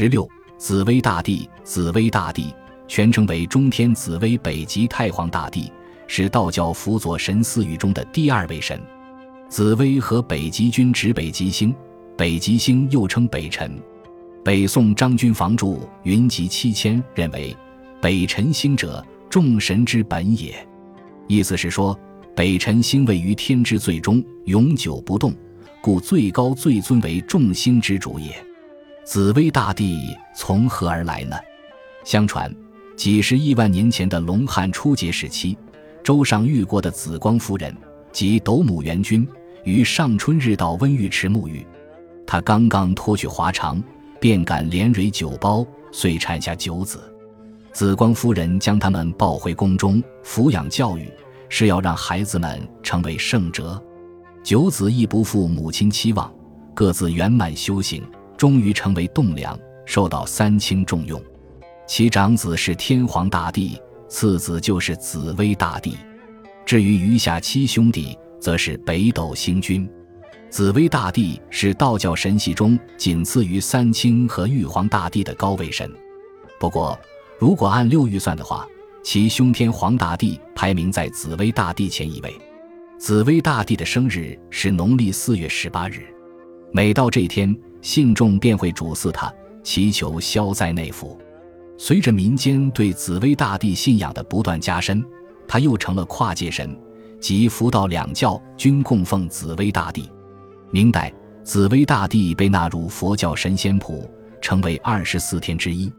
十六，紫薇大帝，紫薇大帝全称为中天紫薇北极太皇大帝，是道教辅佐神四御中的第二位神。紫薇和北极君指北极星，北极星又称北辰。北宋张君房著《云集七千》认为，北辰星者，众神之本也。意思是说，北辰星位于天之最中，永久不动，故最高最尊为众星之主也。紫薇大帝从何而来呢？相传，几十亿万年前的龙汉初结时期，周上遇过的紫光夫人及斗母元君，于上春日到温浴池沐浴，她刚刚脱去华裳，便感连蕊九胞，遂产下九子。紫光夫人将他们抱回宫中抚养教育。是要让孩子们成为圣哲，九子亦不负母亲期望，各自圆满修行，终于成为栋梁，受到三清重用。其长子是天皇大帝，次子就是紫薇大帝。至于余下七兄弟，则是北斗星君。紫薇大帝是道教神系中仅次于三清和玉皇大帝的高位神。不过，如果按六御算的话，其兄天皇大帝排名在紫薇大帝前一位，紫薇大帝的生日是农历四月十八日，每到这天，信众便会主祀他，祈求消灾内福。随着民间对紫薇大帝信仰的不断加深，他又成了跨界神，即佛道两教均供奉紫薇大帝。明代，紫薇大帝被纳入佛教神仙谱，成为二十四天之一。